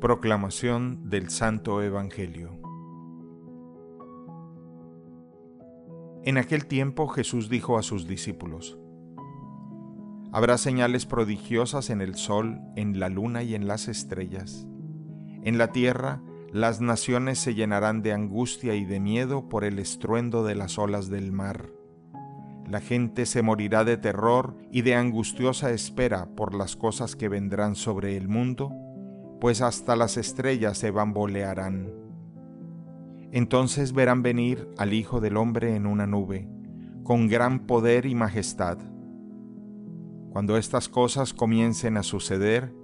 Proclamación del Santo Evangelio En aquel tiempo Jesús dijo a sus discípulos, Habrá señales prodigiosas en el sol, en la luna y en las estrellas. En la tierra las naciones se llenarán de angustia y de miedo por el estruendo de las olas del mar. La gente se morirá de terror y de angustiosa espera por las cosas que vendrán sobre el mundo, pues hasta las estrellas se bambolearán. Entonces verán venir al Hijo del Hombre en una nube, con gran poder y majestad. Cuando estas cosas comiencen a suceder,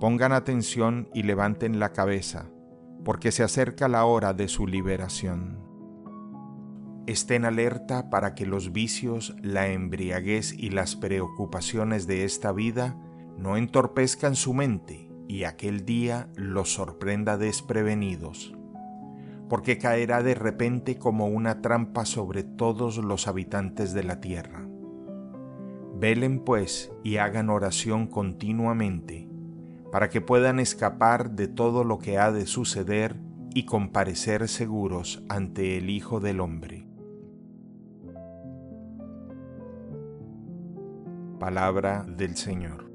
pongan atención y levanten la cabeza, porque se acerca la hora de su liberación. Estén alerta para que los vicios, la embriaguez y las preocupaciones de esta vida no entorpezcan su mente y aquel día los sorprenda desprevenidos, porque caerá de repente como una trampa sobre todos los habitantes de la tierra. Velen pues y hagan oración continuamente, para que puedan escapar de todo lo que ha de suceder y comparecer seguros ante el Hijo del Hombre. Palabra del Señor.